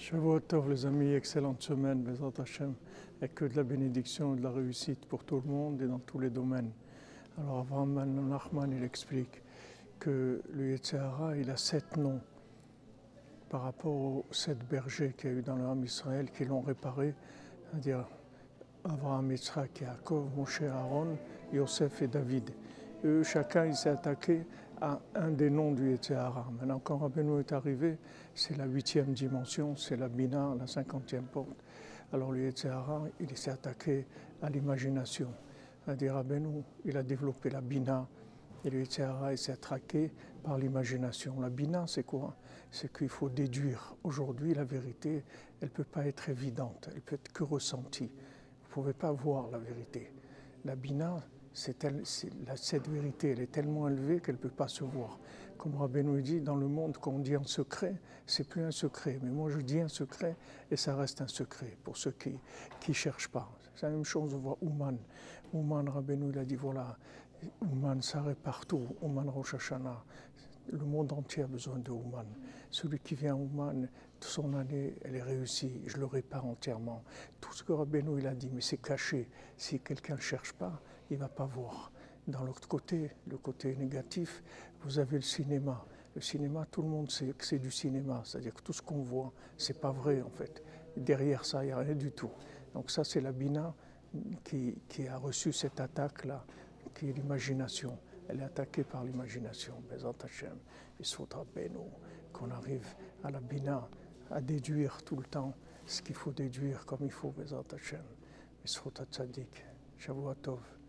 Shavuot Tov, les amis, excellente semaine, Bezat Hashem, et que de la bénédiction et de la réussite pour tout le monde et dans tous les domaines. Alors, Avraham Nachman, il explique que le Yetzirah, il a sept noms par rapport aux sept bergers qu'il y a eu dans l'âme Israël qui l'ont réparé, c'est-à-dire Avraham, Yitzhak, Yaakov, Moshe, Aaron, Yosef et David. Chacun, s'est attaqué à un des noms du Yetzirah. Maintenant, quand Rabbeinu est arrivé, c'est la huitième dimension, c'est la Bina, la cinquantième porte. Alors le Yetzirah, il s'est attaqué à l'imagination. C'est-à-dire Rabbeinu, il a développé la Bina, et le Yetzirah, il s'est attaqué par l'imagination. La Bina, c'est quoi? C'est qu'il faut déduire. Aujourd'hui, la vérité, elle ne peut pas être évidente, elle peut être que ressentie. Vous ne pouvez pas voir la vérité. La Bina, cette vérité, elle est tellement élevée qu'elle ne peut pas se voir. Comme Rabbeinu dit, dans le monde, quand on dit un secret, c'est plus un secret. Mais moi, je dis un secret et ça reste un secret pour ceux qui ne cherchent pas. C'est la même chose, on voit Ouman. Ouman, Rabbeinu, il a dit voilà, Ouman, ça partout. Ouman Rosh Hashanah. Le monde entier a besoin de Ouman. Celui qui vient à Ouman, son année, elle est réussie. Je le répare entièrement. Tout ce que Rabbeinu il a dit, mais c'est caché. Si quelqu'un ne cherche pas, il ne va pas voir. Dans l'autre côté, le côté négatif, vous avez le cinéma. Le cinéma, tout le monde sait que c'est du cinéma, c'est-à-dire que tout ce qu'on voit, c'est pas vrai en fait. Derrière ça, il n'y a rien du tout. Donc ça, c'est la Bina qui, a reçu cette attaque-là, qui est l'imagination. Elle est attaquée par l'imagination. Il faudra qu'on arrive à la Bina, à déduire tout le temps ce qu'il faut déduire comme il faut, Bezat Hashem. Tzadik, Shavuot Tov.